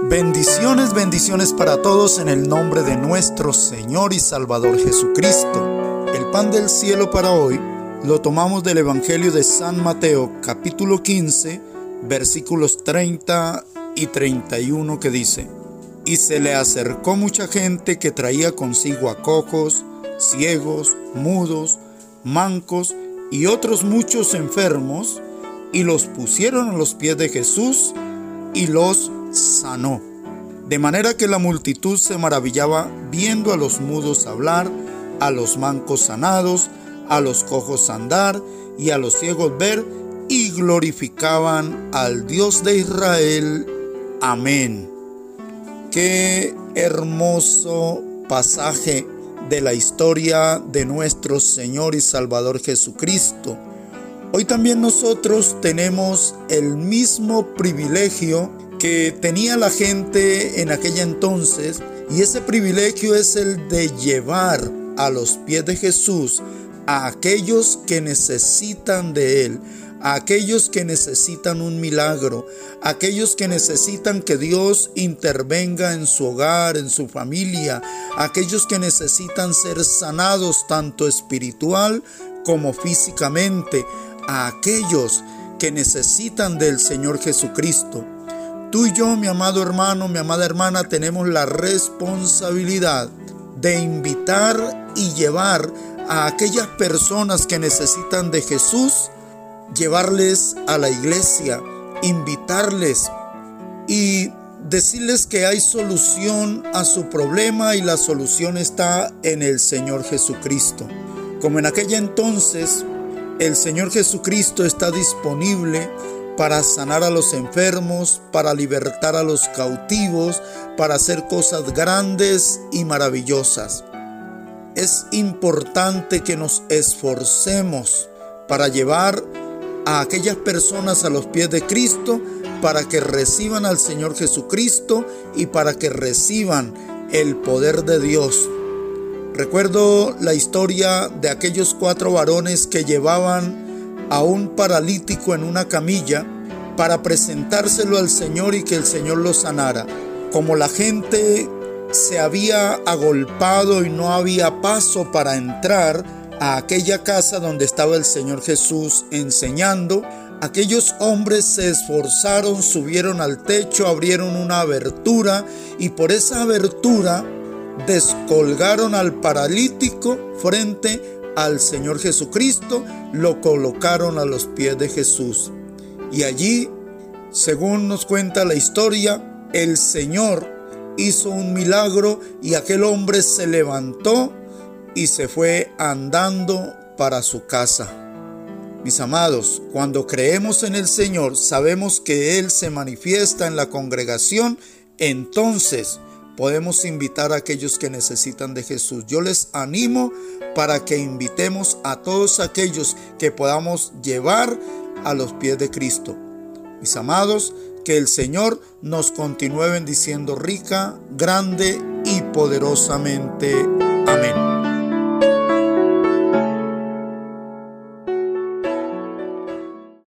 Bendiciones, bendiciones para todos en el nombre de nuestro Señor y Salvador Jesucristo. El pan del cielo para hoy lo tomamos del Evangelio de San Mateo capítulo 15 versículos 30 y 31 que dice, Y se le acercó mucha gente que traía consigo a cojos, ciegos, mudos, mancos y otros muchos enfermos, y los pusieron a los pies de Jesús y los sanó. De manera que la multitud se maravillaba viendo a los mudos hablar, a los mancos sanados, a los cojos andar y a los ciegos ver, y glorificaban al Dios de Israel. Amén. Qué hermoso pasaje de la historia de nuestro Señor y Salvador Jesucristo. Hoy también nosotros tenemos el mismo privilegio que tenía la gente en aquella entonces y ese privilegio es el de llevar a los pies de Jesús a aquellos que necesitan de Él, a aquellos que necesitan un milagro, a aquellos que necesitan que Dios intervenga en su hogar, en su familia, a aquellos que necesitan ser sanados tanto espiritual como físicamente, a aquellos que necesitan del Señor Jesucristo. Tú y yo, mi amado hermano, mi amada hermana, tenemos la responsabilidad de invitar y llevar a aquellas personas que necesitan de Jesús, llevarles a la iglesia, invitarles y decirles que hay solución a su problema y la solución está en el Señor Jesucristo. Como en aquella entonces, el Señor Jesucristo está disponible para sanar a los enfermos, para libertar a los cautivos, para hacer cosas grandes y maravillosas. Es importante que nos esforcemos para llevar a aquellas personas a los pies de Cristo, para que reciban al Señor Jesucristo y para que reciban el poder de Dios. Recuerdo la historia de aquellos cuatro varones que llevaban a un paralítico en una camilla para presentárselo al Señor y que el Señor lo sanara. Como la gente se había agolpado y no había paso para entrar a aquella casa donde estaba el Señor Jesús enseñando, aquellos hombres se esforzaron, subieron al techo, abrieron una abertura y por esa abertura descolgaron al paralítico frente al Señor Jesucristo, lo colocaron a los pies de Jesús. Y allí, según nos cuenta la historia, el Señor hizo un milagro y aquel hombre se levantó y se fue andando para su casa. Mis amados, cuando creemos en el Señor, sabemos que Él se manifiesta en la congregación, entonces podemos invitar a aquellos que necesitan de Jesús. Yo les animo para que invitemos a todos aquellos que podamos llevar a los pies de Cristo. Mis amados, que el Señor nos continúe bendiciendo rica, grande y poderosamente.